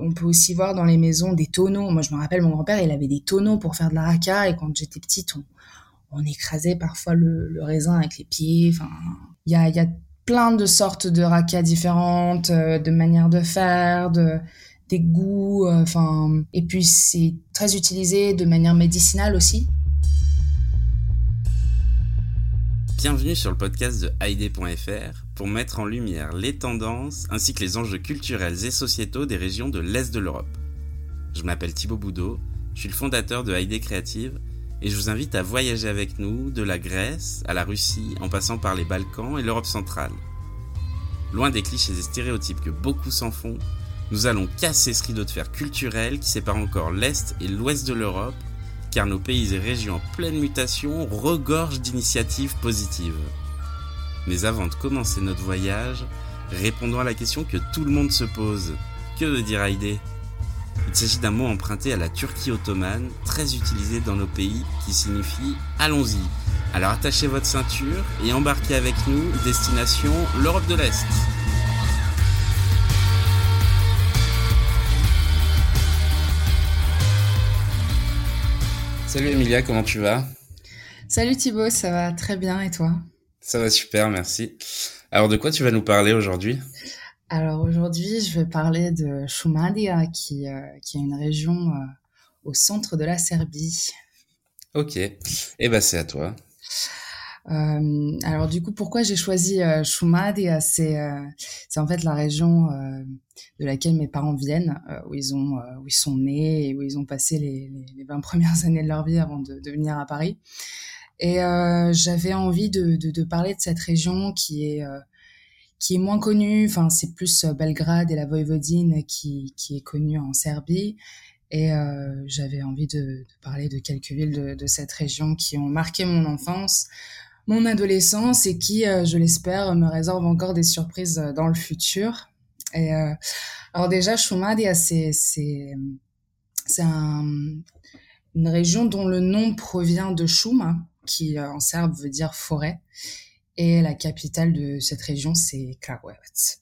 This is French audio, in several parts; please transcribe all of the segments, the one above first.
on peut, aussi voir dans les maisons des tonneaux. Moi, je me rappelle, mon grand-père, il avait des tonneaux pour faire de la raca. Et quand j'étais petite, on, écrasait parfois le, raisin avec les pieds. Enfin, il y a, y a plein de sortes de raca différentes, euh, de manières de faire, de des goûts. Euh, enfin, et puis c'est très utilisé de manière médicinale aussi. Bienvenue sur le podcast de Haïdé.fr pour mettre en lumière les tendances ainsi que les enjeux culturels et sociétaux des régions de l'Est de l'Europe. Je m'appelle Thibaut Boudot, je suis le fondateur de Haïdé Créative et je vous invite à voyager avec nous de la Grèce à la Russie en passant par les Balkans et l'Europe centrale. Loin des clichés et stéréotypes que beaucoup s'en font, nous allons casser ce rideau de fer culturel qui sépare encore l'Est et l'Ouest de l'Europe car nos pays et régions en pleine mutation regorgent d'initiatives positives. Mais avant de commencer notre voyage, répondons à la question que tout le monde se pose. Que veut dire Haïdé? Il s'agit d'un mot emprunté à la Turquie ottomane, très utilisé dans nos pays, qui signifie allons-y. Alors attachez votre ceinture et embarquez avec nous, destination l'Europe de l'Est. Salut Emilia, comment tu vas? Salut Thibaut, ça va très bien et toi? Ça va super, merci. Alors de quoi tu vas nous parler aujourd'hui? Alors aujourd'hui, je vais parler de Šumadija, qui, euh, qui est une région euh, au centre de la Serbie. Ok, et eh ben c'est à toi. Euh, alors du coup, pourquoi j'ai choisi euh, Šumadija C'est euh, c'est en fait la région de laquelle mes parents viennent, où ils ont où ils sont nés et où ils ont passé les, les, les 20 premières années de leur vie avant de, de venir à Paris. Et j'avais envie de, de, de, parler de cette région qui est qui est moins connue. Enfin, c'est plus Belgrade et la Voïvodine qui qui est connue en Serbie. Et euh, j'avais envie de, de, parler de quelques villes de, de, cette région qui ont marqué mon enfance, mon adolescence et qui, euh, je l'espère, me réserve encore des surprises euh, dans le futur. Et euh, alors déjà, Šumadija, c'est c'est c'est un, une région dont le nom provient de Šuma, qui en serbe veut dire forêt. Et la capitale de cette région, c'est Kragujevac.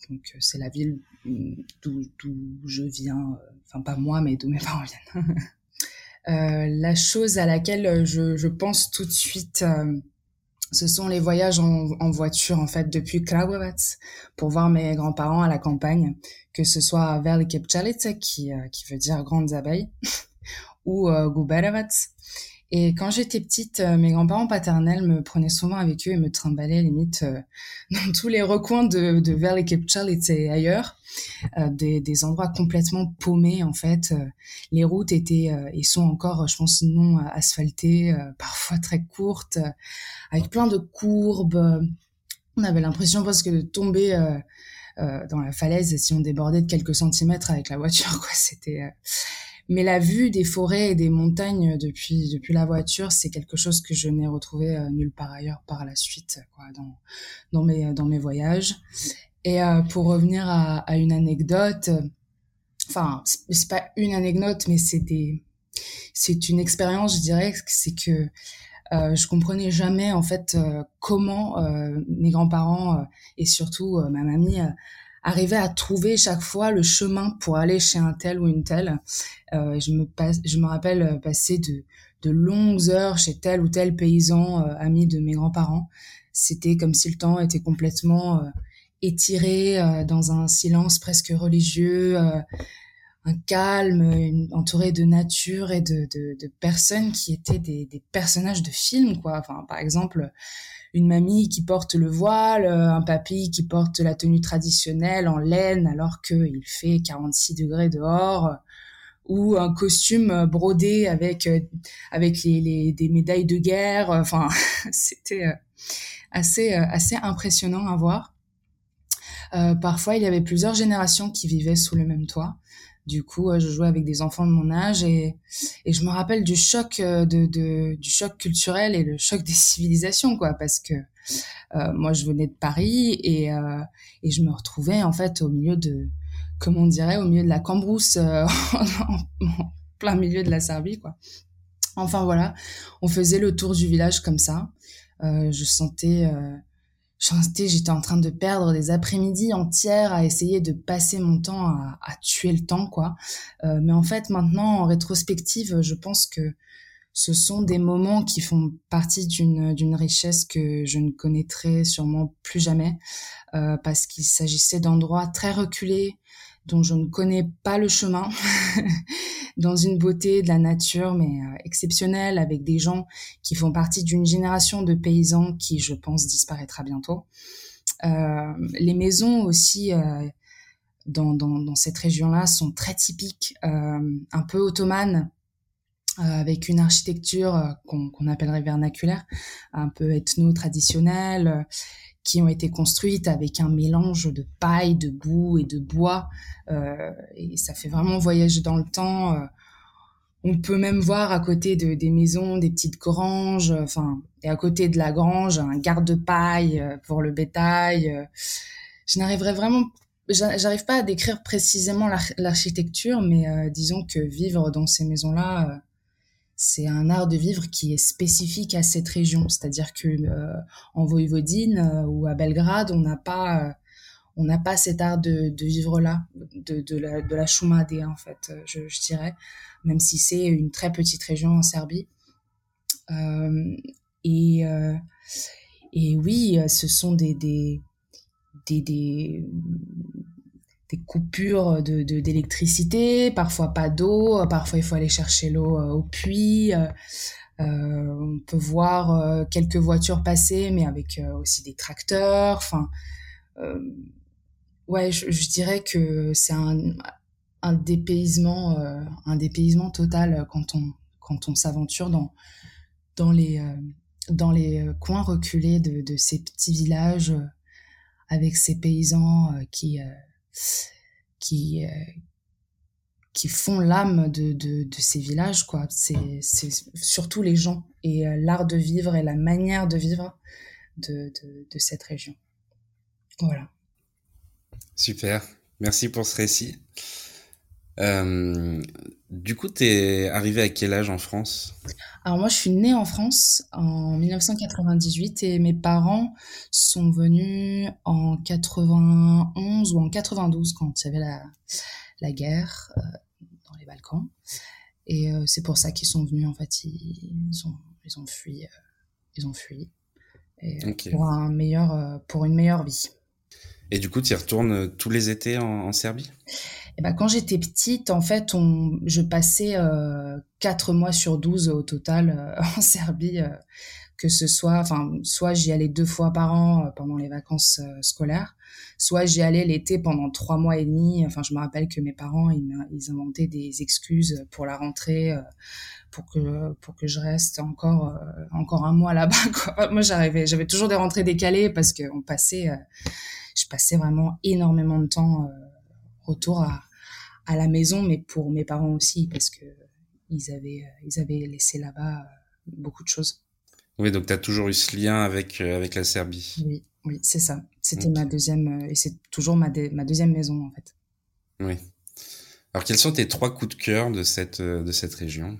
Donc c'est la ville d'où je viens, enfin pas moi, mais d'où mes parents viennent. euh, la chose à laquelle je, pense tout de suite, euh, ce sont les voyages en, voiture en fait depuis Kragujevac pour voir mes grands-parents à la campagne, que ce soit Velike Pčelice qui euh, qui veut dire grandes abeilles ou euh. Et quand j'étais petite, euh, mes grands-parents paternels me prenaient souvent avec eux et me trimballaient limite euh, dans tous les recoins de, de Velike Pčelice et ailleurs, euh, des, des, endroits complètement paumés en fait. les routes étaient et sont encore, je pense, non asphaltées, parfois très courtes avec plein de courbes. On avait l'impression presque de tomber euh, dans la falaise si on débordait de quelques centimètres avec la voiture. Quoi, c'était. Euh... Mais la vue des forêts et des montagnes depuis depuis la voiture, c'est quelque chose que je n'ai retrouvé euh, nulle part ailleurs par la suite, quoi, dans dans mes dans mes voyages. Et euh, pour revenir à, à, une anecdote, enfin c'est pas une anecdote, mais c'est des c'est une expérience, je dirais, c'est que euh, je comprenais jamais en fait euh, comment euh, mes grands-parents euh, et surtout ma mamie arrivaient à trouver chaque fois le chemin pour aller chez un tel ou une telle. je me passe, je me rappelle passer de de longues heures chez tel ou tel paysan ami de mes grands-parents. C'était comme si le temps était complètement étiré dans un silence presque religieux un calme, une, entouré de nature et de, de, de personnes qui étaient des, des, personnages de films, quoi. Enfin, par exemple, une mamie qui porte le voile, un papy qui porte la tenue traditionnelle en laine alors qu'il fait 46 degrés dehors, ou un costume brodé avec avec les, les des médailles de guerre. Enfin, c'était assez assez impressionnant à voir. Euh, parfois, il y avait plusieurs générations qui vivaient sous le même toit. Du coup, je jouais avec des enfants de mon âge et, et je me rappelle du choc de, de, du choc culturel et le choc des civilisations, quoi, parce que euh, moi, je venais de Paris et, euh, et je me retrouvais en fait au milieu de, comme on dirait, au milieu de la cambrousse, euh, en, en, plein milieu de la Serbie, quoi. Enfin voilà, on faisait le tour du village comme ça. Euh, je sentais, euh, j'étais en train de perdre des après-midi entières à essayer de passer mon temps à, tuer le temps, quoi. Euh, mais en fait, maintenant, en rétrospective, je pense que ce sont des moments qui font partie d'une d'une richesse que je ne connaîtrai sûrement plus jamais, euh, parce qu'il s'agissait d'endroits très reculés dont je ne connais pas le chemin, dans une beauté de la nature mais euh, exceptionnelle, avec des gens qui font partie d'une génération de paysans qui, je pense, disparaîtra bientôt. Euh, les maisons aussi euh, dans, dans, dans, cette région-là sont très typiques, un peu ottomanes, avec une architecture euh, qu'on appellerait vernaculaire, un peu ethno-traditionnelle, qui ont été construites avec un mélange de paille, de boue et de bois. Euh, et ça fait vraiment voyager dans le temps. Euh, on peut même voir à côté de, des maisons des petites granges, enfin, et à côté de la grange, un garde-paille euh, pour le bétail. Euh. Je n'arriverai vraiment, j'arrive pas à décrire précisément l'architecture, mais euh, disons que vivre dans ces maisons-là, c'est un art de vivre qui est spécifique à cette région. C'est-à-dire que euh, en Voïvodine euh, ou à Belgrade, on n'a pas, euh, on n'a pas cet art de, vivre là, de, la, de la en fait, je, je dirais, même si c'est une très petite région en Serbie. et oui, ce sont des, des, des des coupures de d'électricité, parfois pas d'eau, parfois il faut aller chercher l'eau euh, au puits. Euh, euh, on peut voir euh, quelques voitures passer, mais avec euh, aussi des tracteurs. Enfin, ouais, je, je, dirais que c'est un, un dépaysement, un dépaysement total quand on quand on s'aventure dans dans les dans les coins reculés de, de ces petits villages avec ces paysans qui qui euh, qui font l'âme de, de, de, ces villages quoi. C'est surtout les gens et euh, l'art de vivre et la manière de vivre de, de cette région. Voilà. Super. Merci pour ce récit euh, du coup, t'es arrivé à quel âge en France? Alors moi, je suis née en France en 1998 et mes parents sont venus en 91 ou en 92 quand il y avait la, la guerre euh, dans les Balkans. Et euh, c'est pour ça qu'ils sont venus. En fait, ils, ils, ont, ils ont fui. Ils ont fui. Et, okay. pour un meilleur, pour une meilleure vie. Et du coup, tu y retournes tous les étés en, Serbie? Et ben, quand j'étais petite, en fait, je passais euh, 4 mois sur 12 au total euh, en Serbie, euh, que ce soit, enfin, soit j'y allais deux fois par an euh, pendant les vacances euh, scolaires, soit j'y allais l'été pendant trois mois et demi. Enfin, je me rappelle que mes parents, ils, inventaient des excuses pour la rentrée, euh, pour que pour que je reste encore encore un mois là-bas. Moi, j'arrivais, j'avais toujours des rentrées décalées parce que on passait, je passais vraiment énormément de temps retour à, à la maison, mais pour mes parents aussi, parce que ils avaient, ils avaient laissé là-bas beaucoup de choses. Oui, donc tu as toujours eu ce lien avec, euh, avec la Serbie. Oui, oui, c'est ça. C'était okay. ma deuxième, euh, et c'est toujours ma, ma deuxième maison, en fait. Oui. Alors, quels sont tes trois coups de cœur de cette, de cette région?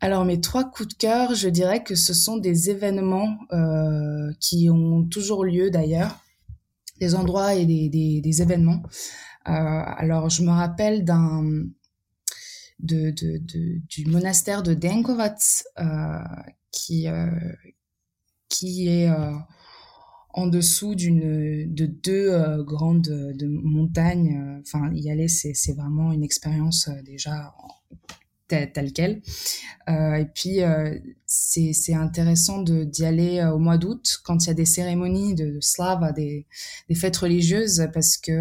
Alors mes trois coups de cœur, je dirais que ce sont des événements euh, qui ont toujours lieu d'ailleurs, des endroits et des, des, des événements. Euh, alors, je me rappelle d'un de, de, de, du monastère de Denkovac euh, qui euh, qui est euh, en dessous d'une de deux euh, grandes de montagnes. Enfin, y aller, c'est vraiment une expérience déjà telle, telle quelle. et puis c'est intéressant d'y aller au mois d'août quand il y a des cérémonies de, de slava, des des fêtes religieuses, parce que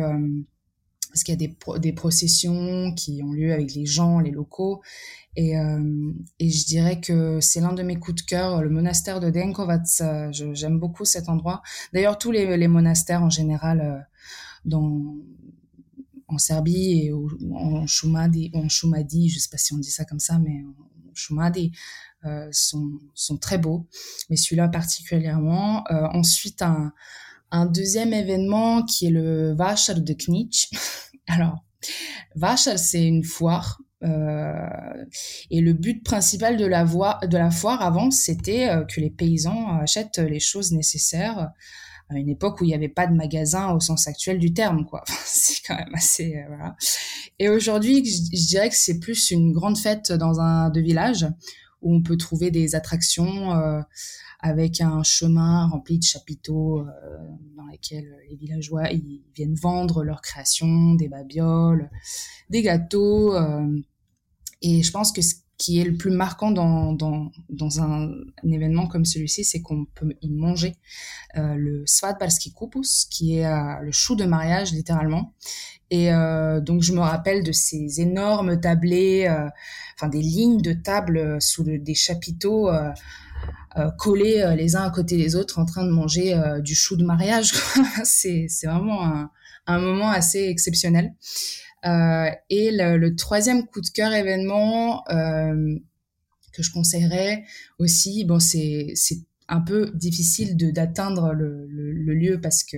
parce qu'il y a des, pro des processions qui ont lieu avec les gens, les locaux. Et, euh, et je dirais que c'est l'un de mes coups de cœur, le monastère de Denkovac. J'aime beaucoup cet endroit. D'ailleurs, tous les, monastères en général euh, en Serbie et en Shumadi, en Shumadi, je sais pas si on dit ça comme ça, mais en Shumadi, euh, sont, très beaux. Mais celui-là particulièrement. Ensuite, un, un deuxième événement qui est le Vachar de Knitsch. Alors, Vachar, c'est une foire. Euh, et le but principal de la, voie, de la foire avant, c'était euh, que les paysans achètent les choses nécessaires à une époque où il n'y avait pas de magasin au sens actuel du terme, quoi. c'est quand même assez, voilà. Et aujourd'hui, je, dirais que c'est plus une grande fête dans un de village où on peut trouver des attractions avec un chemin rempli de chapiteaux euh, dans lesquels les villageois ils viennent vendre leurs créations, des babioles, des gâteaux. Euh, et je pense que ce qui est le plus marquant dans, dans, dans un, événement comme celui-ci, c'est qu'on peut y manger euh, le svadbarski kupus, qui est le chou de mariage littéralement. Et donc je me rappelle de ces énormes tablés, enfin des lignes de tables sous des chapiteaux euh, collés euh, les uns à côté des autres en train de manger euh, du chou de mariage. c'est vraiment un, moment assez exceptionnel. et le, troisième coup de cœur événement que je conseillerais aussi, bon c'est un peu difficile d'atteindre le, lieu parce que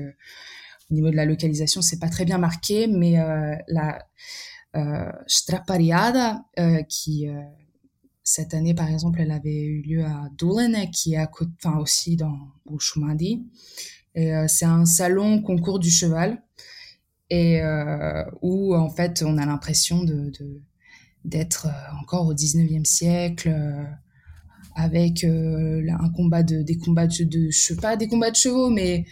au niveau de la localisation, c'est pas très bien marqué, mais euh, la euh, Strapariada, euh, qui, cette année, par exemple, elle avait eu lieu à Dolen, qui est à côté, enfin aussi dans Bouchoumadi. Et euh, c'est un salon concours du cheval et euh, où en fait on a l'impression de d'être euh, encore au 19e siècle avec un combat de des combats de, de je sais pas des combats de chevaux mais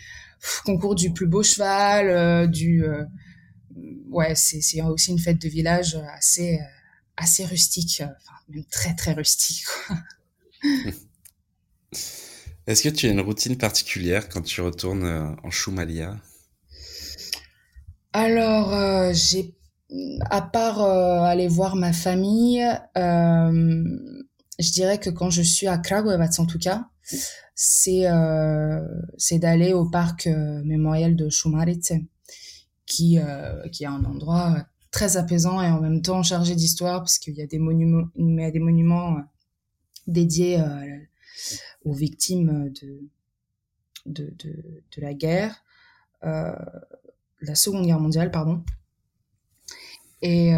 concours du plus beau cheval du ouais c'est c'est aussi une fête de village assez assez rustique, euh, enfin même très très rustique. Est-ce que tu as une routine particulière quand tu retournes euh, en Choumalia Alors, euh, j'ai, à part aller voir ma famille, je dirais que quand je suis à Kragujevac en tout cas, c'est c'est d'aller au parc mémorial de Šumarice, qui qui est un endroit très apaisant et en même temps chargé d'histoire parce qu'il y a des monuments, des monuments euh, dédiés euh, aux victimes de, de, de, la guerre, euh, la Seconde Guerre mondiale, pardon. Et,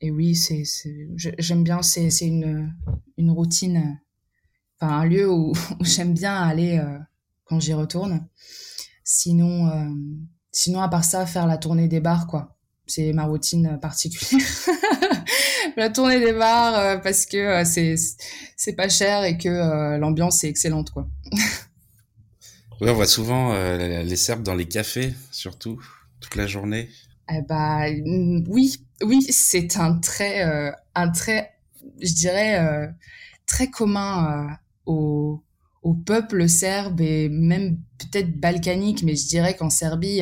et oui, c'est, j'aime bien, c'est, c'est une, une routine, enfin un lieu où, j'aime bien aller quand j'y retourne. Sinon, sinon, à part ça, faire la tournée des bars, quoi c'est ma routine particulière. la tournée des bars euh, parce que euh, c'est c'est pas cher et que euh, l'ambiance est excellente quoi. oui, on voit souvent les Serbes dans les cafés surtout toute la journée. Eh bah oui, oui, c'est un trait un trait je dirais très commun au au peuple serbe et même peut-être balkanique mais je dirais qu'en Serbie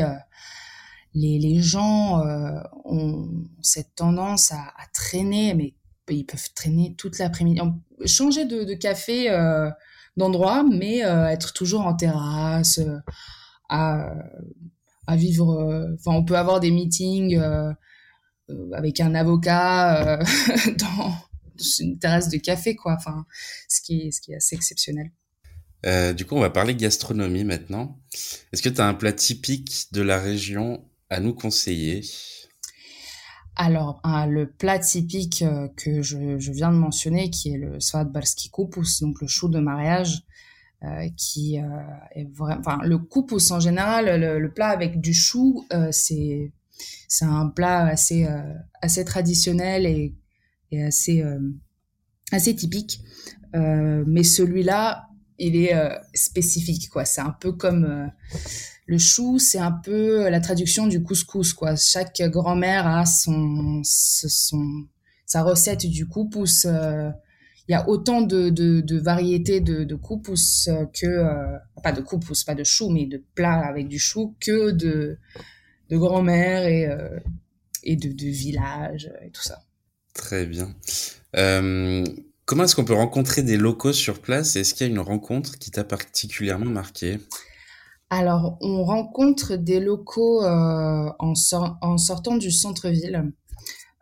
les, les gens euh, ont cette tendance à, traîner, mais ils peuvent traîner toute l'après-midi, changer de, de café euh, d'endroit, mais euh, être toujours en terrasse, à, à vivre. Enfin, on peut avoir des meetings avec un avocat dans une terrasse de café, quoi. Enfin, ce qui est, ce qui est assez exceptionnel. Du coup, on va parler gastronomie maintenant. Est-ce que tu as un plat typique de la région à nous conseiller alors, le plat typique euh, que je, viens de mentionner, qui est le svadbarski kupus, donc le chou de mariage, euh, qui euh, est vraiment, enfin, le kupus en général, le, plat avec du chou, c'est c'est un plat assez assez traditionnel et, et assez assez typique. mais celui-là, il est spécifique, quoi. C'est un peu comme le chou, c'est un peu la traduction du couscous, quoi. Chaque grand-mère a son, son, sa recette du couscous. Euh, il y a autant de, de, variétés de, de couscous que, euh, pas de couscous, pas de chou, mais de plats avec du chou, que de, de grand-mère et, euh, et de, de village et tout ça. Très bien. Comment est-ce qu'on peut rencontrer des locaux sur place Est-ce qu'il y a une rencontre qui t'a particulièrement marqué? Alors, on rencontre des locaux euh, en, sortant du centre-ville,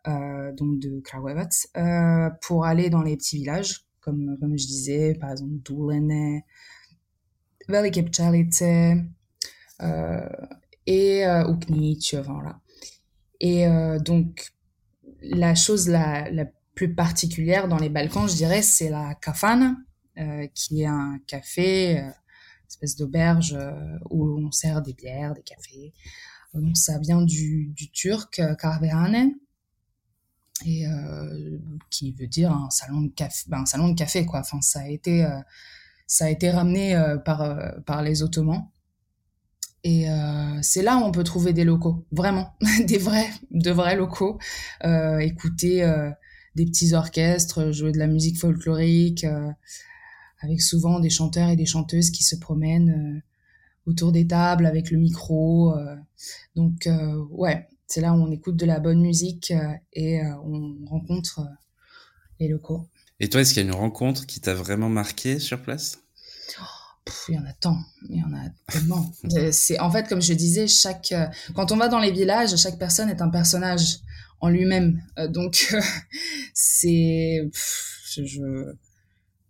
euh, donc de Kragujevac, euh, pour aller dans les petits villages, comme, comme je disais, par exemple Dulene, Velike et euh, Uknić, voilà. Et donc, la chose la, la plus particulière dans les Balkans, je dirais, c'est la kafana, qui est un café espèce d'auberge où on sert des bières, des cafés. Donc ça vient du, turc kahvehane et qui veut dire un salon de café, ben, un salon de café quoi. Enfin ça a été ça a été ramené par les Ottomans. Et euh, c'est là où on peut trouver des locaux, vraiment, des vrais, de vrais locaux. Euh, écouter euh, des petits orchestres, jouer de la musique folklorique, avec souvent des chanteurs et des chanteuses qui se promènent autour des tables avec le micro. donc ouais, c'est là où on écoute de la bonne musique et on rencontre les locaux. Et toi, est-ce qu'il y a une rencontre qui t'a vraiment marqué sur place? Il y en a tant, il y en a tellement. Euh, c'est en fait comme je disais, chaque euh, quand on va dans les villages, chaque personne est un personnage en lui-même. Euh, donc c'est je,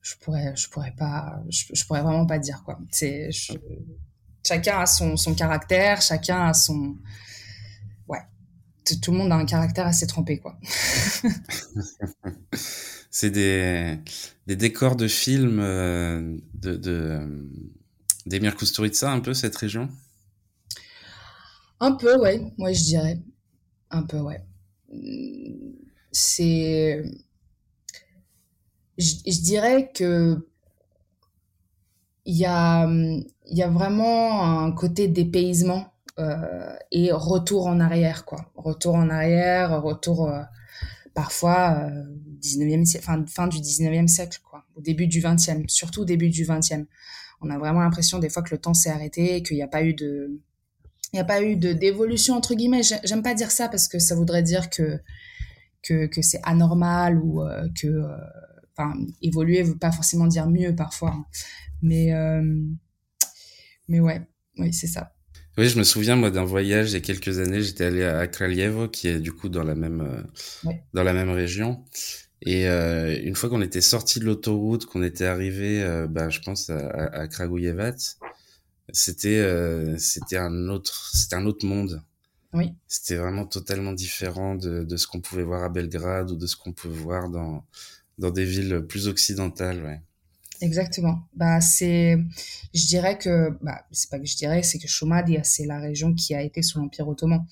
je, pourrais je pourrais pas je, pourrais vraiment pas dire quoi. C'est chacun a son son caractère, chacun a son ouais. Tout le monde a un caractère assez trempé quoi. c'est des, des décors de films euh, de, de euh, Kusturica, un peu, cette région? Un peu, ouais. Moi, je dirais. Un peu, ouais. C'est... Je, je dirais que il y a, y a vraiment un côté dépaysement euh, et retour en arrière, quoi. Retour en arrière, retour parfois 19e fin, du 19e siècle, quoi, au début du 20e, surtout au début du 20e. On a vraiment l'impression des fois que le temps s'est arrêté, qu'il n'y a pas eu de, il n'y a pas eu de d'évolution entre guillemets. J'aime pas dire ça parce que ça voudrait dire que que, que c'est anormal ou euh, que, euh, enfin, évoluer veut pas forcément dire mieux parfois. Mais euh, mais ouais, oui c'est ça. Oui, je me souviens moi d'un voyage il y a quelques années. J'étais allé à Kraljevo, qui est du coup dans la même dans la même région. Et euh, une fois qu'on était sorti de l'autoroute, qu'on était arrivé, euh, bah, je pense à, à, c'était euh, c'était un autre c'était un autre monde. Oui. C'était vraiment totalement différent de, de ce qu'on pouvait voir à Belgrade ou de ce qu'on peut voir dans dans des villes plus occidentales, ouais. Exactement. Bah c'est, je dirais que, bah c'est pas que je dirais, c'est que Shomadia c'est la région qui a été sous l'Empire ottoman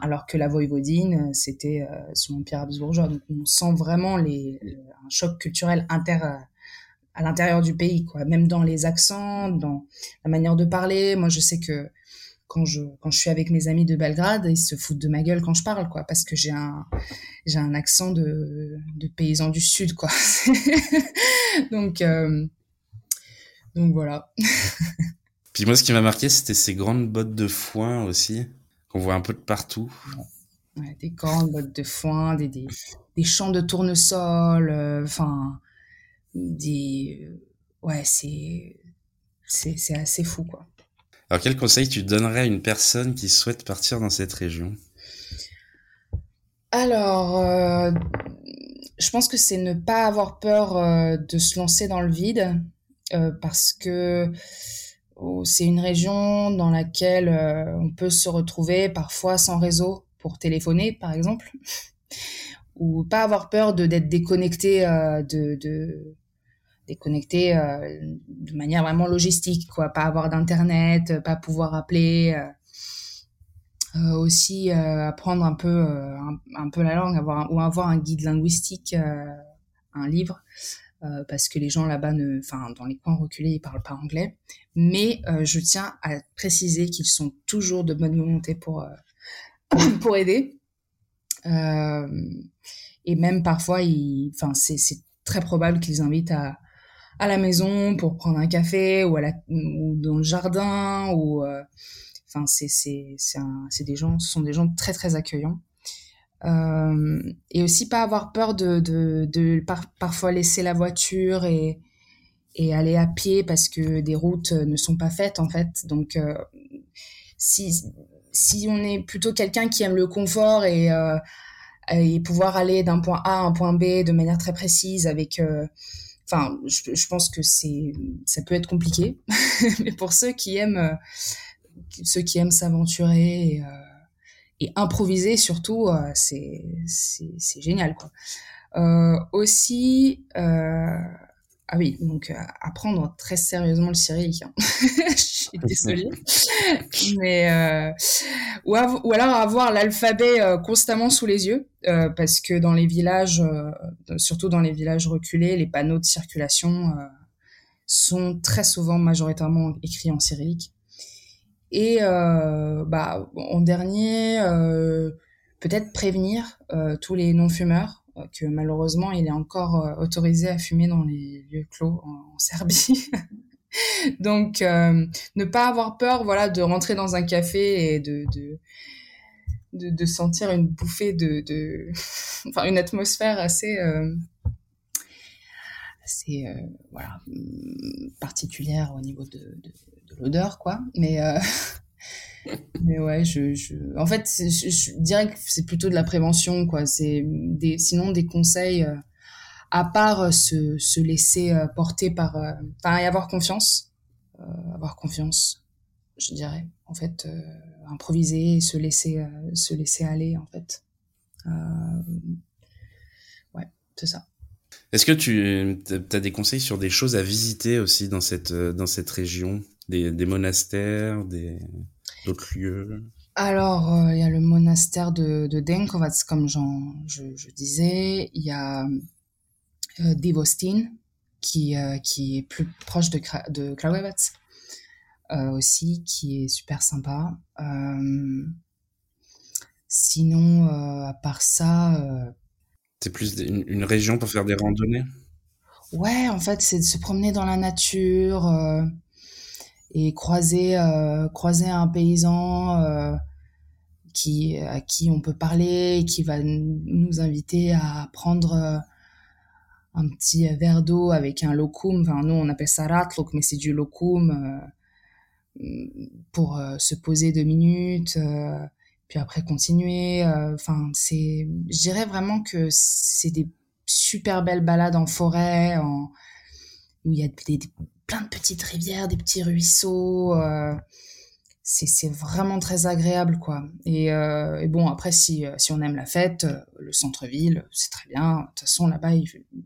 alors que la Voïvodine, euh, c'était euh, sous l'Empire habsbourgeois. Donc on sent vraiment les, un choc culturel inter, euh, à l'intérieur du pays, quoi. Même dans les accents, dans la manière de parler. Moi, je sais que quand je quand je suis avec mes amis de Belgrade, ils se foutent de ma gueule quand je parle, quoi, parce que j'ai un j'ai un accent de de paysan du sud, quoi. donc donc voilà. Puis moi, ce qui m'a marqué, c'était ces grandes bottes de foin aussi qu'on voit un peu de partout. des grandes bottes de foin, des, des, des champs de tournesol, euh, enfin, des. Ouais, c'est. C'est assez fou, quoi. Alors, quel conseil tu donnerais à une personne qui souhaite partir dans cette région? Alors, euh, je pense que c'est ne pas avoir peur euh, de se lancer dans le vide, parce que c'est une région dans laquelle euh, on peut se retrouver parfois sans réseau pour téléphoner, par exemple, ou pas avoir peur de d'être déconnecté euh, de, de euh, de manière vraiment logistique, quoi, pas avoir d'internet, pas pouvoir appeler. Aussi apprendre un peu un, peu la langue avoir ou avoir un guide linguistique un livre euh, parce que les gens là-bas, ne, enfin, dans les coins reculés, ils parlent pas anglais. Mais euh, je tiens à préciser qu'ils sont toujours de bonne volonté pour euh, pour aider. et même parfois, enfin, c'est très probable qu'ils invitent à à la maison pour prendre un café ou à la ou dans le jardin ou enfin c'est c'est c'est des gens ce sont des gens très très accueillants euh, et aussi pas avoir peur de, de, de parfois laisser la voiture et, et aller à pied parce que des routes ne sont pas faites en fait. Donc euh, si, si on est plutôt quelqu'un qui aime le confort et, euh, et pouvoir aller d'un point A à un point B de manière très précise avec... Enfin, je, je, pense que c'est ça peut être compliqué, mais pour ceux qui aiment ceux qui aiment s'aventurer et improviser surtout, euh, c'est génial quoi. Euh, aussi, euh, ah oui, donc euh, apprendre très sérieusement le cyrillique. Hein. Je suis désolée. Mais, euh, ou, ou, alors avoir l'alphabet euh, constamment sous les yeux, parce que dans les villages, surtout dans les villages reculés, les panneaux de circulation sont très souvent majoritairement écrits en cyrillique. Et bah, en dernier, peut-être prévenir tous les non-fumeurs que malheureusement il est encore euh, autorisé à fumer dans les lieux clos en, Serbie. Donc euh, ne pas avoir peur voilà de rentrer dans un café et de de, de, sentir une bouffée de, de enfin une atmosphère assez euh, assez voilà particulière au niveau de, de l'odeur quoi mais mais ouais, je, je... en fait, je, dirais que c'est plutôt de la prévention, quoi. C'est des, sinon des conseils, euh, à part euh, se, se laisser euh, porter par, enfin, et avoir confiance, avoir confiance, je dirais. En fait, improviser, se laisser, se laisser aller, en fait. ouais, c'est ça. Est-ce que tu as des conseils sur des choses à visiter aussi dans cette, dans cette région? Des, des monastères, des d'autres lieux Alors, euh, il y a le monastère de, de Denkovac, comme je, je, disais. Il y a euh, Divostin, qui, euh, qui est plus proche de, de euh, aussi, qui est super sympa. sinon, à part ça... c'est plus une, une, région pour faire des randonnées? Ouais, en fait, c'est de se promener dans la nature et croiser euh, croiser un paysan euh, qui à qui on peut parler qui va nous inviter à prendre euh, un petit verre d'eau avec un locum enfin nous on appelle ça ratlok mais c'est du locum pour se poser deux minutes puis après continuer enfin c'est je dirais vraiment que c'est des super belles balades en forêt où il y a des, plein de petites rivières, des petits ruisseaux. Euh, c'est vraiment très agréable, quoi. Et, euh, bon, après, si, euh, si on aime la fête, le centre-ville, c'est très bien. De toute façon, là-bas,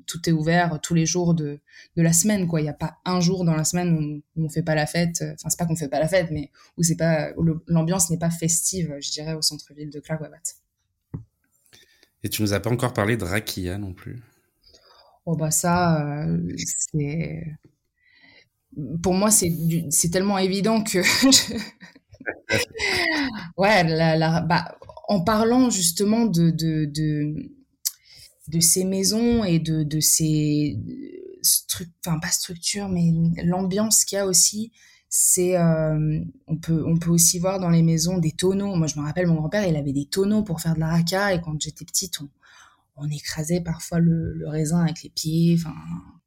tout est ouvert tous les jours de, de la semaine, quoi. Il n'y a pas un jour dans la semaine où, on fait pas la fête. Enfin, c'est pas qu'on fait pas la fête, mais où c'est pas l'ambiance n'est pas festive, je dirais, au centre-ville de Klagwabat. Et tu nous as pas encore parlé de Rakia non plus? Oh bah ça, c'est pour moi, c'est tellement évident que. ouais, bah, en parlant justement de, de, de, de ces maisons et de, de ces. Enfin, pas structures, mais l'ambiance qu'il y a aussi, c'est. Euh, on, peut, on peut aussi voir dans les maisons des tonneaux. Moi, je me rappelle, mon grand-père, il avait des tonneaux pour faire de la raca, et quand j'étais petite, on, on écrasait parfois le, le raisin avec les pieds. Enfin,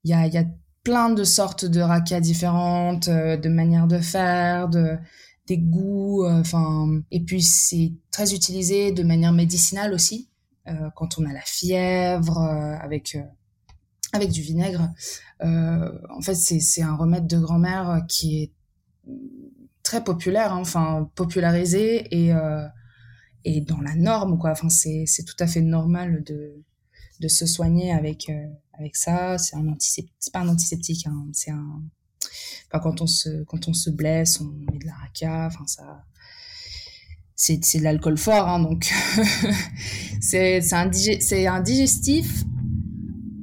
il y a, y a plein de sortes de rakas différentes, euh, de manières de faire, de des goûts, euh, enfin et puis c'est très utilisé de manière médicinale aussi euh, quand on a la fièvre avec avec du vinaigre. en fait, c'est un remède de grand-mère qui est très populaire, hein, enfin popularisé et et dans la norme quoi. Enfin c'est c'est tout à fait normal de de se soigner avec avec ça. C'est un antiseptique, pas un antiseptique, hein, c'est un. Quand on se quand on se blesse, on met de la raca. Enfin, ça. C'est de l'alcool fort, hein, donc c'est un digestif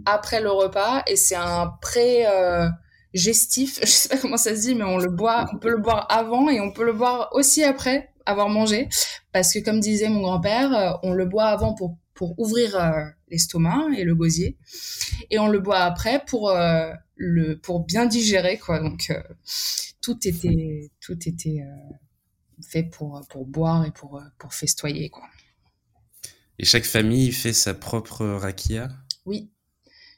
après le repas et c'est un pré euh. Je sais pas comment ça se dit, mais on le boit, on peut le boire avant et on peut le boire aussi après avoir mangé, parce que comme disait mon grand-père, euh, on le boit avant pour pour ouvrir euh, l'estomac et le gosier, et on le boit après pour euh, le pour bien digérer quoi. Donc euh, tout était tout était fait pour pour boire et pour pour festoyer quoi. Et chaque famille fait sa propre rakia? Oui,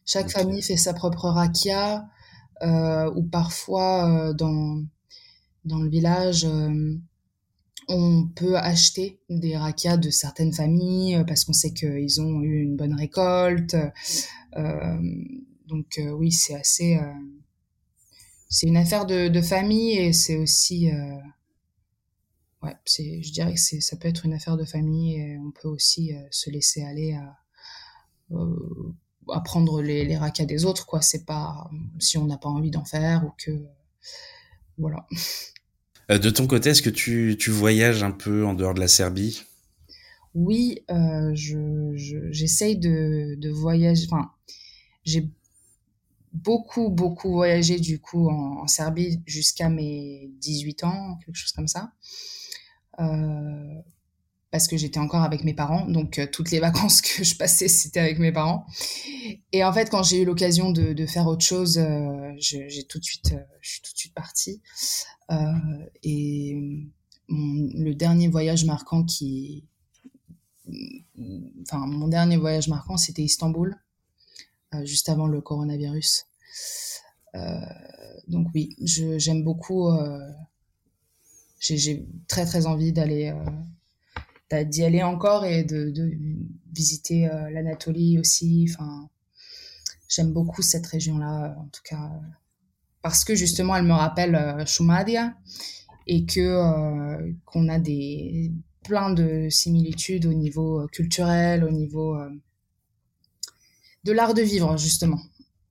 chaque famille fait sa propre rakia, ou parfois dans dans le village on peut acheter des rakias de certaines familles euh, parce qu'on sait qu'ils ont eu une bonne récolte. Euh, donc euh, oui, c'est assez... c'est une affaire de, famille et c'est aussi... ouais, je dirais que ça peut être une affaire de famille et on peut aussi se laisser aller à, apprendre les, les des autres, quoi. C'est pas si on n'a pas envie d'en faire ou que voilà. De ton côté, est-ce que tu, voyages un peu en dehors de la Serbie? Oui, euh, je, j'essaye de, de voyager. Enfin, j'ai beaucoup, beaucoup voyagé du coup en, Serbie jusqu'à mes 18 ans, quelque chose comme ça. Euh, parce que j'étais encore avec mes parents, donc euh, toutes les vacances que je passais, c'était avec mes parents. Et en fait, quand j'ai eu l'occasion de, faire autre chose, euh, j'ai tout de suite, euh, je suis tout de suite partie. et le dernier voyage marquant qui, enfin mon dernier voyage marquant, c'était Istanbul, juste avant le coronavirus. donc oui, j'aime beaucoup. j'ai très très envie d'aller d'y aller encore et de, de visiter euh, l'Anatolie aussi. Enfin, j'aime beaucoup cette région-là, en tout cas, parce que justement, elle me rappelle euh, Shumadia et que euh, qu'on a des plein de similitudes au niveau culturel, au niveau de l'art de vivre justement,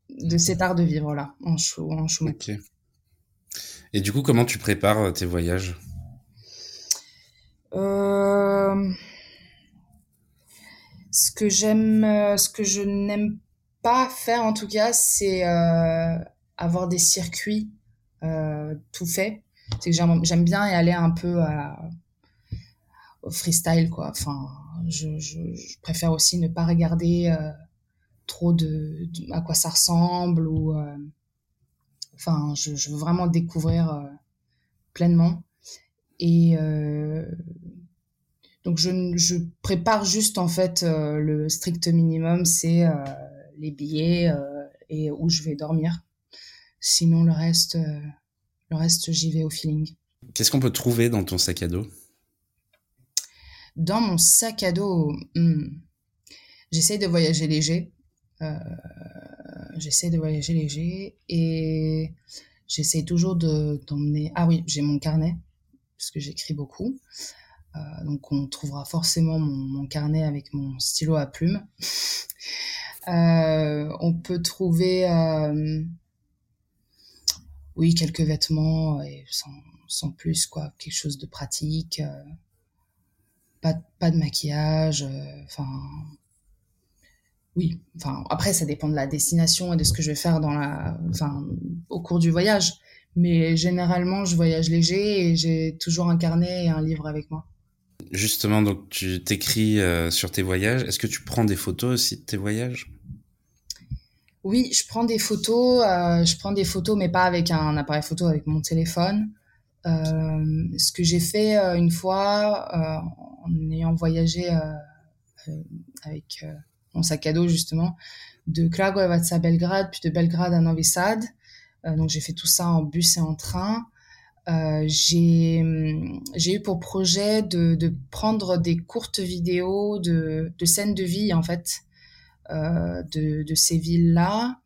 de cet art de vivre là en, en Shumadia. Et du coup, comment tu prépares tes voyages? Euh, ce que j'aime, euh, ce que je n'aime pas faire en tout cas, c'est euh, avoir des circuits tout faits. C'est que j'aime bien y aller un peu au freestyle quoi. Enfin, je, préfère aussi ne pas regarder trop de, à quoi ça ressemble ou enfin je, veux vraiment découvrir pleinement et euh, donc je, je, prépare juste en fait euh, le strict minimum, c'est euh, les billets et où je vais dormir. Sinon le reste, le reste j'y vais au feeling. Qu'est-ce qu'on peut trouver dans ton sac à dos? Dans mon sac à dos, hmm, j'essaye de voyager léger. Euh, j'essaie de voyager léger et j'essaie toujours de d'emmener. Ah oui, j'ai mon carnet parce que j'écris beaucoup. Euh, donc on trouvera forcément mon, carnet avec mon stylo à plume. Euh, on peut trouver, euh, oui, quelques vêtements et sans, plus quoi, quelque chose de pratique. pas, pas de maquillage, enfin oui, enfin après ça dépend de la destination et de ce que je vais faire dans la, au cours du voyage. Mais généralement, je voyage léger et j'ai toujours un carnet et un livre avec moi. Justement, donc tu t'écris euh, sur tes voyages. Est-ce que tu prends des photos aussi de tes voyages? Oui, je prends des photos. Euh, je prends des photos, mais pas avec un appareil photo, avec mon téléphone. Euh, ce que j'ai fait une fois en ayant voyagé avec mon sac à dos justement de Kragujevac à Belgrade, puis de Belgrade à Novi Sad. Euh, donc j'ai fait tout ça en bus et en train. Euh, j'ai j'ai eu pour projet de, prendre des courtes vidéos de, scènes de vie en fait euh, de, ces villes là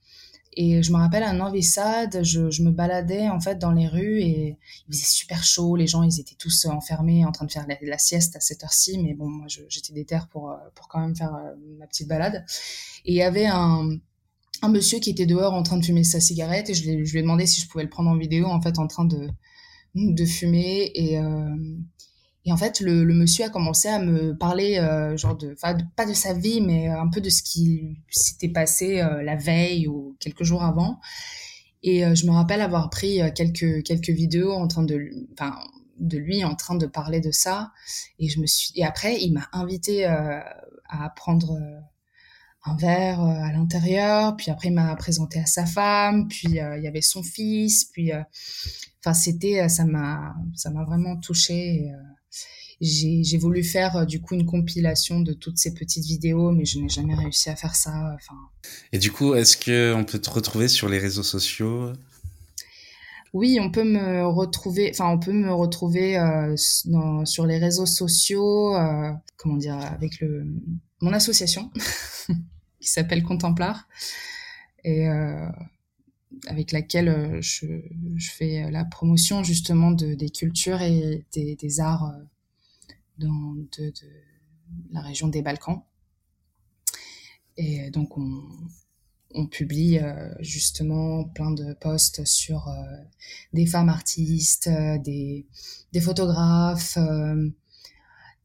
et je me rappelle à Novi Sad, je, je, me baladais en fait dans les rues et il faisait super chaud, les gens ils étaient tous enfermés en train de faire la, sieste à cette heure-ci, mais bon moi j'étais déter pour pour quand même faire ma petite balade. Et il y avait un un monsieur qui était dehors en train de fumer sa cigarette et je, lui, ai demandé si je pouvais le prendre en vidéo en fait en train de de fumer et euh, et en fait le, le, monsieur a commencé à me parler euh, genre de pas de sa vie mais un peu de ce qui s'était passé euh, la veille ou quelques jours avant. Et euh, je me rappelle avoir pris quelques quelques vidéos en train de enfin de lui en train de parler de ça. Et je me suis et après il m'a invité à prendre un verre euh, à l'intérieur, puis après il m'a présenté à sa femme, puis euh, il y avait son fils, puis euh, enfin c'était ça m'a ça m'a vraiment touché j'ai voulu faire du coup une compilation de toutes ces petites vidéos mais je n'ai jamais réussi à faire ça enfin. Et du coup est-ce que on peut te retrouver sur les réseaux sociaux? Oui, on peut me retrouver, enfin, on peut me retrouver dans, sur les réseaux sociaux, comment dire, avec le mon association qui s'appelle Contemplar et euh, avec laquelle euh, je, fais la promotion justement de, des cultures et des, arts euh, dans de, de, la région des Balkans. Et donc, on, on publie justement plein de posts sur des femmes artistes, des, des photographes,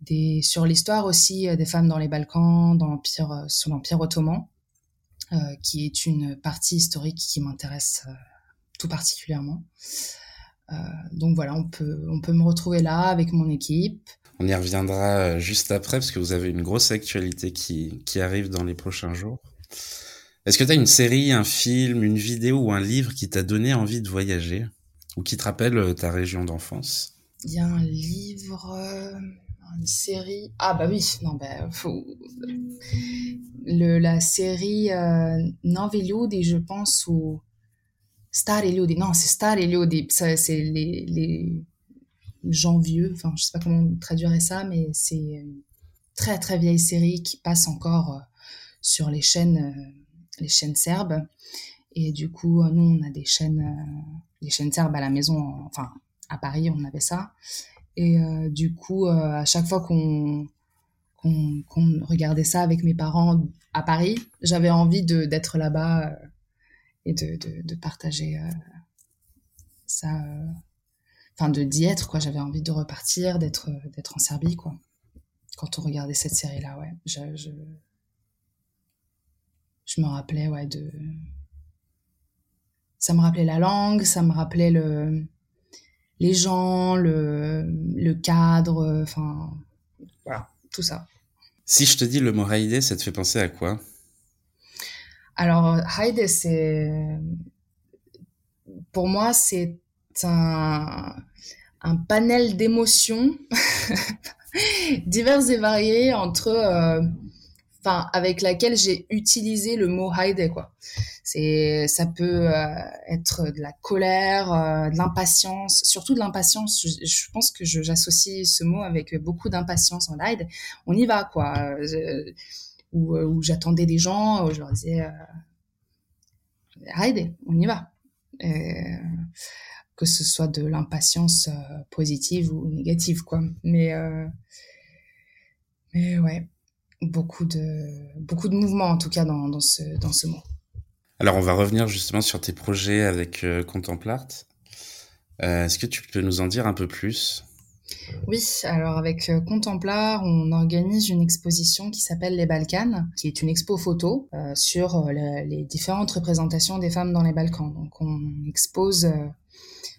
des, sur l'histoire aussi des femmes dans les Balkans, dans l'empire, sur l'empire ottoman, qui est une partie historique qui m'intéresse tout particulièrement. donc voilà, on peut, on peut me retrouver là avec mon équipe. On y reviendra euh, juste après parce que vous avez une grosse actualité qui, qui arrive dans les prochains jours. Est-ce que tu as une série, un film, une vidéo ou un livre qui t'a donné envie de voyager ou qui te rappelle euh, ta région d'enfance? Il y a un livre, euh, une série. Ah bah oui, non bah faut le la série euh, je pense ou Star Ljudi. Non, c'est Star Ljudi. C'est les, les gens vieux, enfin je sais pas comment traduire ça, mais c'est une très très vieille série qui passe encore euh, sur les chaînes, les chaînes serbes. Et du coup, euh, nous on a des chaînes, les chaînes serbes à la maison, enfin à Paris on avait ça. Et du coup, à chaque fois qu'on qu'on regardait ça avec mes parents à Paris, j'avais envie d'être là-bas et de, de, partager ça enfin de d'y être quoi j'avais envie de repartir d'être d'être en Serbie quoi quand on regardait cette série là ouais je me rappelais ouais de ça me rappelait la langue ça me rappelait le les gens le le cadre enfin voilà tout ça. Si je te dis le mot Haïdé ça te fait penser à quoi? Alors Haïdé c'est pour moi c'est un, un panel d'émotions diverses et variées entre, euh, enfin, avec laquelle j'ai utilisé le mot Heide, quoi. C'est, ça peut euh, être de la colère, euh, de l'impatience, surtout de l'impatience. Je, pense que j'associe ce mot avec beaucoup d'impatience en Heide. On y va, quoi. où, où j'attendais des gens, où je leur disais, Heide, on y va que ce soit de l'impatience euh, positive ou négative, quoi. Mais, euh, mais ouais, beaucoup de, beaucoup de mouvements, en tout cas, dans, dans, ce, dans ce mot. Alors, on va revenir justement sur tes projets avec euh, Contemplart. Euh, Est-ce que tu peux nous en dire un peu plus? Oui, alors avec euh, Contemplar, on organise une exposition qui s'appelle Les Balkans, qui est une expo photo euh, sur les différentes représentations des femmes dans les Balkans. Donc on expose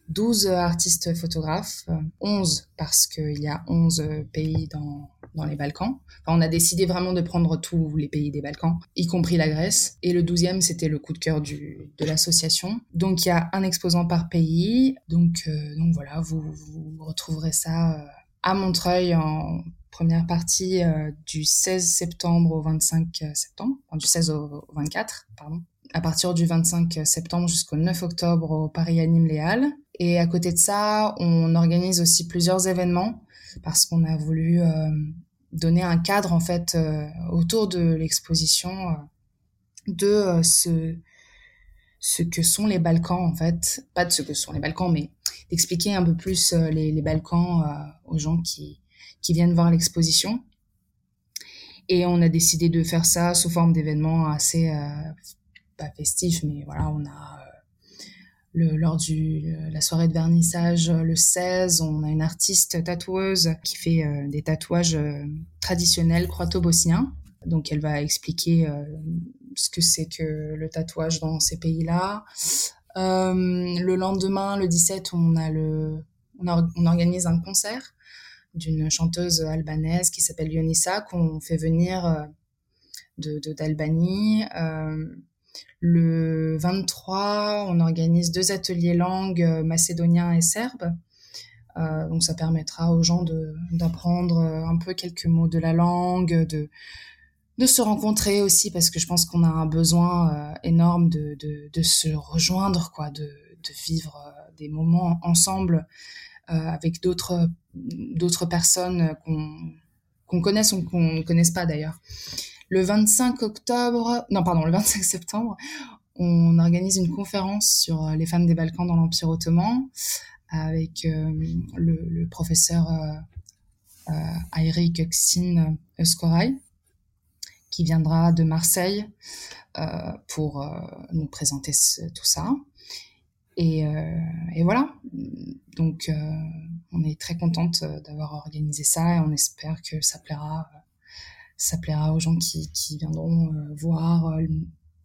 12 artistes photographes, 11 parce qu'il y a 11 pays dans, dans les Balkans. Enfin, on a décidé vraiment de prendre tous les pays des Balkans, y compris la Grèce. Et le 12e, c'était le coup de cœur du, de l'association. Donc il y a un exposant par pays. Donc, euh, donc voilà, vous, retrouverez ça euh, à Montreuil en première partie euh, du 16 septembre au 25 septembre, enfin, du 16 au 24, pardon à partir du 25 septembre jusqu'au 9 octobre au Paris Anime Léal. Et à côté de ça, on organise aussi plusieurs événements parce qu'on a voulu donner un cadre en fait euh, autour de l'exposition euh, de ce ce que sont les Balkans en fait, pas de ce que sont les Balkans, mais d'expliquer un peu plus les, les Balkans aux gens qui qui viennent voir l'exposition. Et on a décidé de faire ça sous forme d'événements assez pas festif, mais voilà, on a lors du la soirée de vernissage le 16, on a une artiste tatoueuse qui fait euh, des tatouages euh, traditionnels croato-bosniens. Donc elle va expliquer euh, ce que c'est que le tatouage dans ces pays-là. le lendemain, le 17, on a le on, organise un concert d'une chanteuse albanaise qui s'appelle Yonissa qu'on fait venir de d'Albanie. Le 23, on organise deux ateliers langues euh, macédoniens et serbes. Euh, donc ça permettra aux gens d'apprendre euh, un peu quelques mots de la langue, de, se rencontrer aussi parce que je pense qu'on a un besoin énorme de, se rejoindre, quoi, de, vivre des moments ensemble avec d'autres d'autres personnes qu'on qu'on connaisse ou qu'on ne connaisse pas d'ailleurs. Le 25 octobre, non pardon, le 25 septembre, on organise une conférence sur euh, les femmes des Balkans dans l'Empire ottoman avec euh, le, professeur euh, Ayri Göksin Özkoray, qui viendra de Marseille pour nous présenter tout ça. Et, et, voilà. Donc, on est très contente d'avoir organisé ça et on espère que ça plaira, ça plaira aux gens qui, qui viendront voir,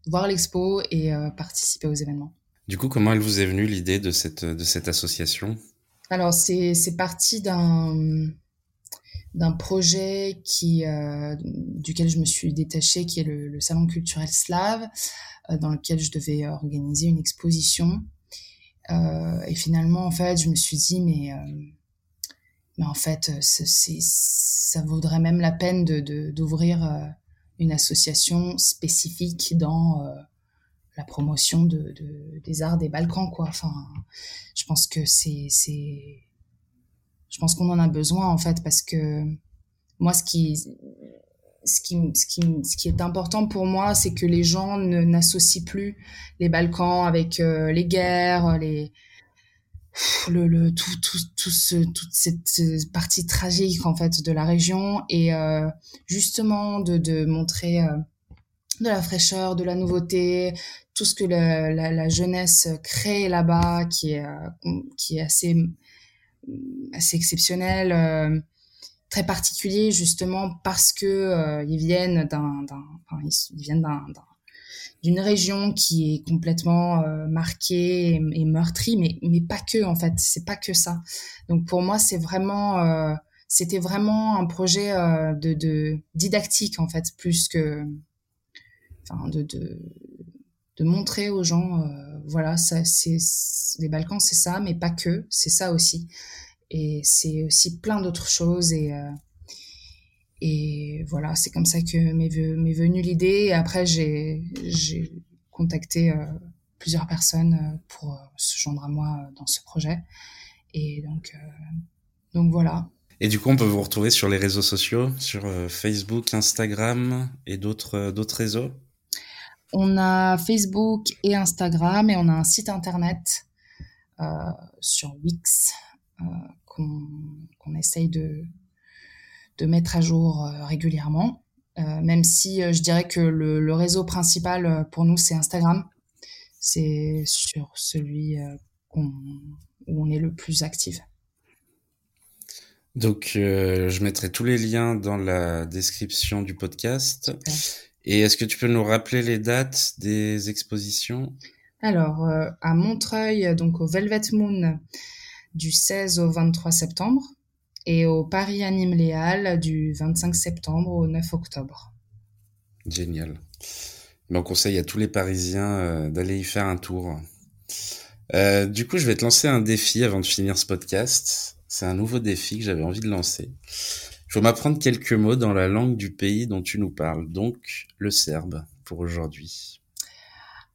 voir l'expo et participer aux événements. Du coup, comment elle vous est venue l'idée de cette, de cette association? Alors, c'est parti d'un d'un projet qui euh, duquel je me suis détachée, qui est le, salon culturel slave, euh, dans lequel je devais organiser une exposition. Euh, et finalement, en fait, je me suis dit, mais mais en fait, c'est ça vaudrait même la peine de d'ouvrir une association spécifique dans la promotion de, de, des arts des Balkans, quoi. Enfin, je pense que c'est, je pense qu'on en a besoin, en fait, parce que moi, ce qui, ce qui, ce qui, ce qui est important pour moi, c'est que les gens n'associent plus les Balkans avec euh, les guerres, les, le, le tout, tout, tout ce, toute cette partie tragique, en fait, de la région et euh, justement de, de montrer euh, de la fraîcheur, de la nouveauté, tout ce que la, la, jeunesse crée là-bas, qui est, euh, qui est assez, assez exceptionnel, très particulier justement parce que ils viennent d'un, enfin, ils viennent d'un, d'une région qui est complètement marquée et, meurtrie, mais mais pas que en fait, c'est pas que ça. Donc pour moi, c'est vraiment, c'était vraiment un projet de, de didactique en fait, plus que, enfin de, de de montrer aux gens, euh, voilà, ça, c'est les Balkans, c'est ça, mais pas que, c'est ça aussi. Et c'est aussi plein d'autres choses et euh, et voilà, c'est comme ça que m'est venue l'idée. Et après, j'ai contacté euh, plusieurs personnes pour se joindre à moi dans ce projet. Et donc donc voilà. Et du coup, on peut vous retrouver sur les réseaux sociaux, sur Facebook, Instagram et d'autres d'autres réseaux? On a Facebook et Instagram et on a un site internet euh, sur Wix euh, qu'on essaye de, de mettre à jour euh, régulièrement. même si je dirais que le, réseau principal pour nous, c'est Instagram. C'est sur celui où on est le plus actif. Donc, je mettrai tous les liens dans la description du podcast. Et est-ce que tu peux nous rappeler les dates des expositions? Alors, euh, à Montreuil, donc au Velvet Moon, du 16 au 23 septembre, et au Paris Anime Léal, du 25 septembre au 9 octobre. Génial. Mais on conseille à tous les Parisiens euh, d'aller y faire un tour. Euh, du coup, je vais te lancer un défi avant de finir ce podcast. C'est un nouveau défi que j'avais envie de lancer. Il faut m'apprendre quelques mots dans la langue du pays dont tu nous parles, donc le serbe pour aujourd'hui.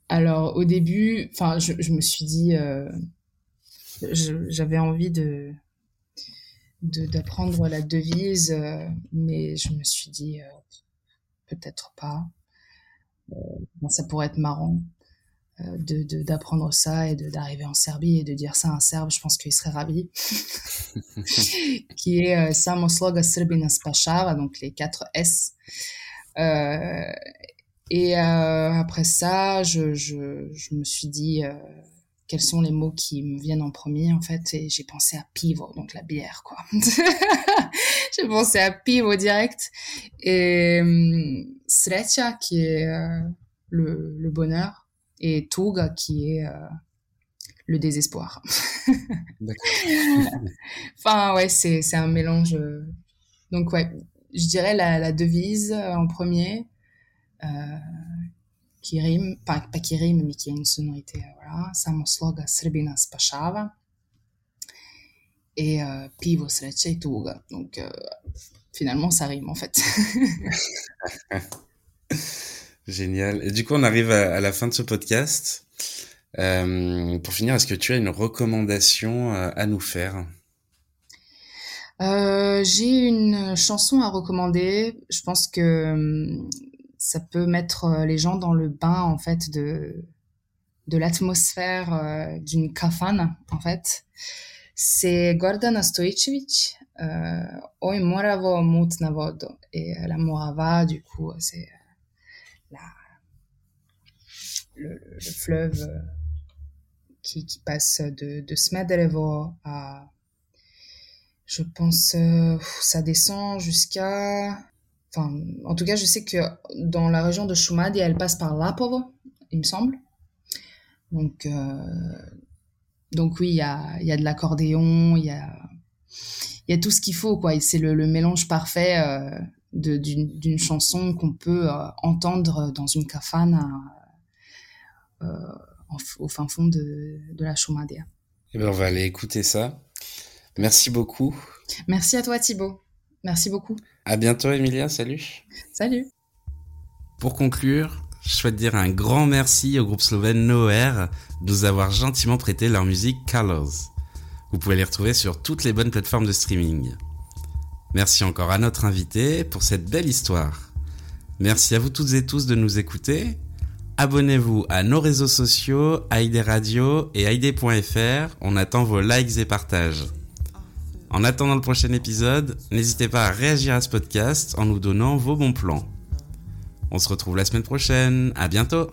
Alors au début, enfin, je, me suis dit, euh, j'avais envie de d'apprendre la devise, euh, mais je me suis dit euh, peut-être pas. ça pourrait être marrant de d'apprendre ça et d'arriver en Serbie et de dire ça à un Serbe, je pense qu'il serait ravi. qui est euh, Samo sloga Srbina spašava, donc les quatre S. Euh, et euh, après ça, je, je, je, me suis dit euh, quels sont les mots qui me viennent en premier en fait, et j'ai pensé à pivo, donc la bière quoi. j'ai pensé à pivo direct et sreća qui est euh, le, le bonheur et Tuga qui est euh, le désespoir. enfin ouais, c'est c'est un mélange. Euh, donc ouais, je dirais la, la devise en premier qui rime, pas, pas qui rime, mais qui a une sonorité. voilà, samo sloga Srbina spašava et pivo sreća et tuga. Donc finalement ça rime en fait. Génial. Et du coup, on arrive à, la fin de ce podcast. Euh, pour finir, est-ce que tu as une recommandation euh, à, nous faire? Euh, J'ai une chanson à recommander. Je pense que hum, ça peut mettre les gens dans le bain en fait de de l'atmosphère d'une kafane en fait. C'est Gordana Stojicevic, euh, Oj moravo mut vodo. Et la morava, du coup, c'est le, fleuve qui, passe de, de Smederevo à, je pense, ça descend jusqu'à, enfin, en tout cas, je sais que dans la région de Shumadi, elle passe par Lapovo, il me semble. Donc, donc oui, il y a, y a de l'accordéon, il y a, y a tout ce qu'il faut, quoi. Et c'est le, le, mélange parfait euh, d'une chanson qu'on peut euh, entendre dans une kafane euh, au fin fond de, de la Chumadia. Eh ben, on va aller écouter ça. Merci beaucoup. Merci à toi, Thibaut. Merci beaucoup. À bientôt, Emilia. Salut. Salut. Pour conclure, je souhaite dire un grand merci au groupe slovène Noer de nous avoir gentiment prêté leur musique Colors. Vous pouvez les retrouver sur toutes les bonnes plateformes de streaming. Merci encore à notre invité pour cette belle histoire. Merci à vous toutes et tous de nous écouter. Abonnez-vous à nos réseaux sociaux, ID Radio et ID.fr. On attend vos likes et partages. En attendant le prochain épisode, n'hésitez pas à réagir à ce podcast en nous donnant vos bons plans. On se retrouve la semaine prochaine. À bientôt!